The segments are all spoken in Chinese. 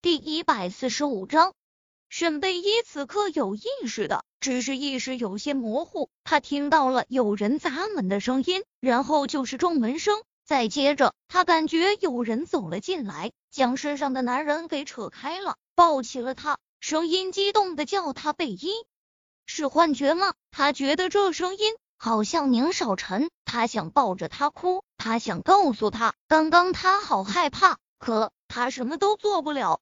第一百四十五章，沈贝依此刻有意识的，只是意识有些模糊。他听到了有人砸门的声音，然后就是撞门声，再接着他感觉有人走了进来，将身上的男人给扯开了，抱起了他，声音激动的叫他贝依。是幻觉吗？他觉得这声音好像宁少臣，他想抱着他哭，他想告诉他，刚刚他好害怕，可他什么都做不了。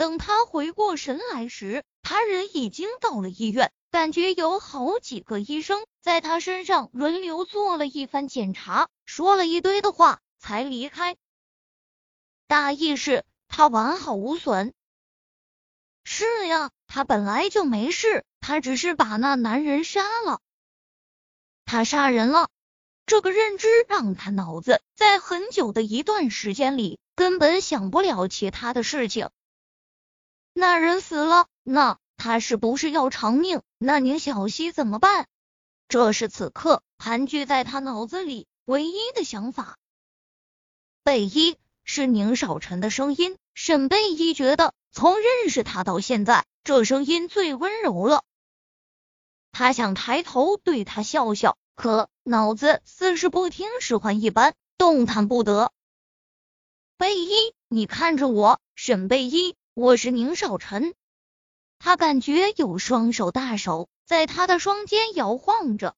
等他回过神来时，他人已经到了医院，感觉有好几个医生在他身上轮流做了一番检查，说了一堆的话，才离开。大意是他完好无损。是呀，他本来就没事，他只是把那男人杀了。他杀人了，这个认知让他脑子在很久的一段时间里根本想不了其他的事情。那人死了，那他是不是要偿命？那宁小溪怎么办？这是此刻盘踞在他脑子里唯一的想法。贝依是宁少臣的声音，沈贝依觉得从认识他到现在，这声音最温柔了。他想抬头对他笑笑，可脑子似是不听使唤一般，动弹不得。贝依，你看着我，沈贝依。我是宁少臣，他感觉有双手大手在他的双肩摇晃着，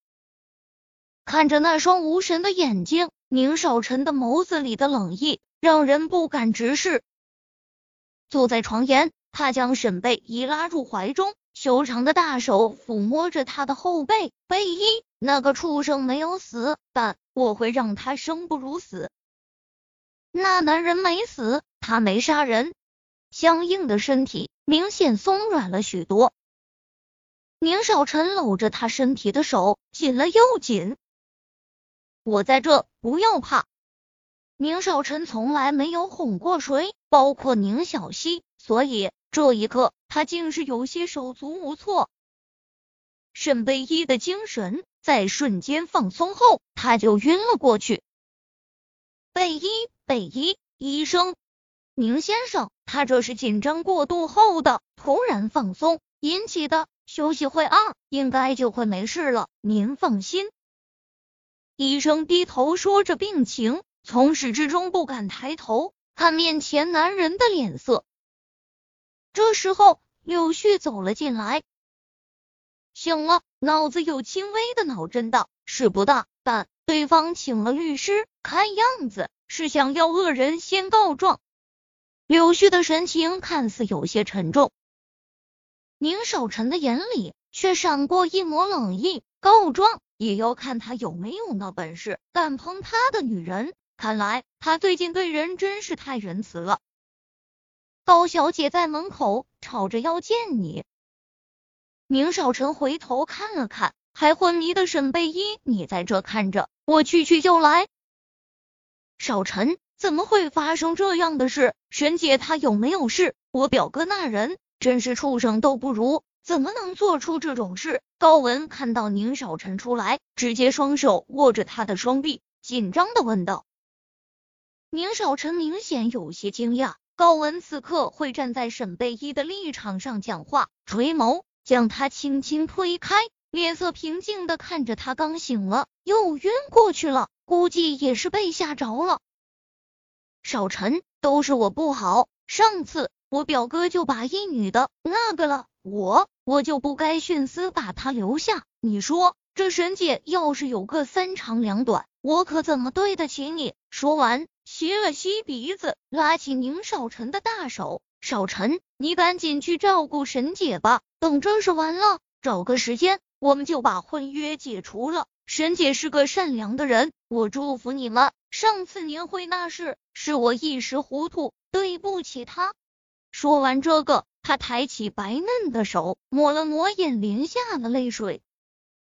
看着那双无神的眼睛，宁少臣的眸子里的冷意让人不敢直视。坐在床沿，他将沈贝依拉入怀中，修长的大手抚摸着他的后背。贝依，那个畜生没有死，但我会让他生不如死。那男人没死，他没杀人。僵硬的身体明显松软了许多。宁少臣搂着他身体的手紧了又紧。我在这，不要怕。宁少臣从来没有哄过谁，包括宁小溪，所以这一刻他竟是有些手足无措。沈贝依的精神在瞬间放松后，他就晕了过去。贝依，贝依，医生。宁先生，他这是紧张过度后的突然放松引起的，休息会啊，应该就会没事了。您放心。医生低头说着病情，从始至终不敢抬头看面前男人的脸色。这时候，柳絮走了进来，醒了，脑子有轻微的脑震荡，事不大，但对方请了律师，看样子是想要恶人先告状。柳絮的神情看似有些沉重，宁少臣的眼里却闪过一抹冷意。告状也要看他有没有那本事，敢碰他的女人。看来他最近对人真是太仁慈了。高小姐在门口吵着要见你。宁少臣回头看了看还昏迷的沈贝依，你在这看着，我去去就来。少臣。怎么会发生这样的事？沈姐她有没有事？我表哥那人真是畜生都不如，怎么能做出这种事？高文看到宁少臣出来，直接双手握着他的双臂，紧张的问道。宁少臣明显有些惊讶，高文此刻会站在沈贝依的立场上讲话，垂眸将他轻轻推开，脸色平静的看着他，刚醒了又晕过去了，估计也是被吓着了。少臣，都是我不好。上次我表哥就把一女的那个了，我我就不该徇私把她留下。你说这沈姐要是有个三长两短，我可怎么对得起你？说完，吸了吸鼻子，拉起宁少臣的大手。少臣，你赶紧去照顾沈姐吧。等这事完了，找个时间，我们就把婚约解除了。沈姐是个善良的人，我祝福你们。上次年会那事，是我一时糊涂，对不起他。说完这个，他抬起白嫩的手，抹了抹眼帘下的泪水。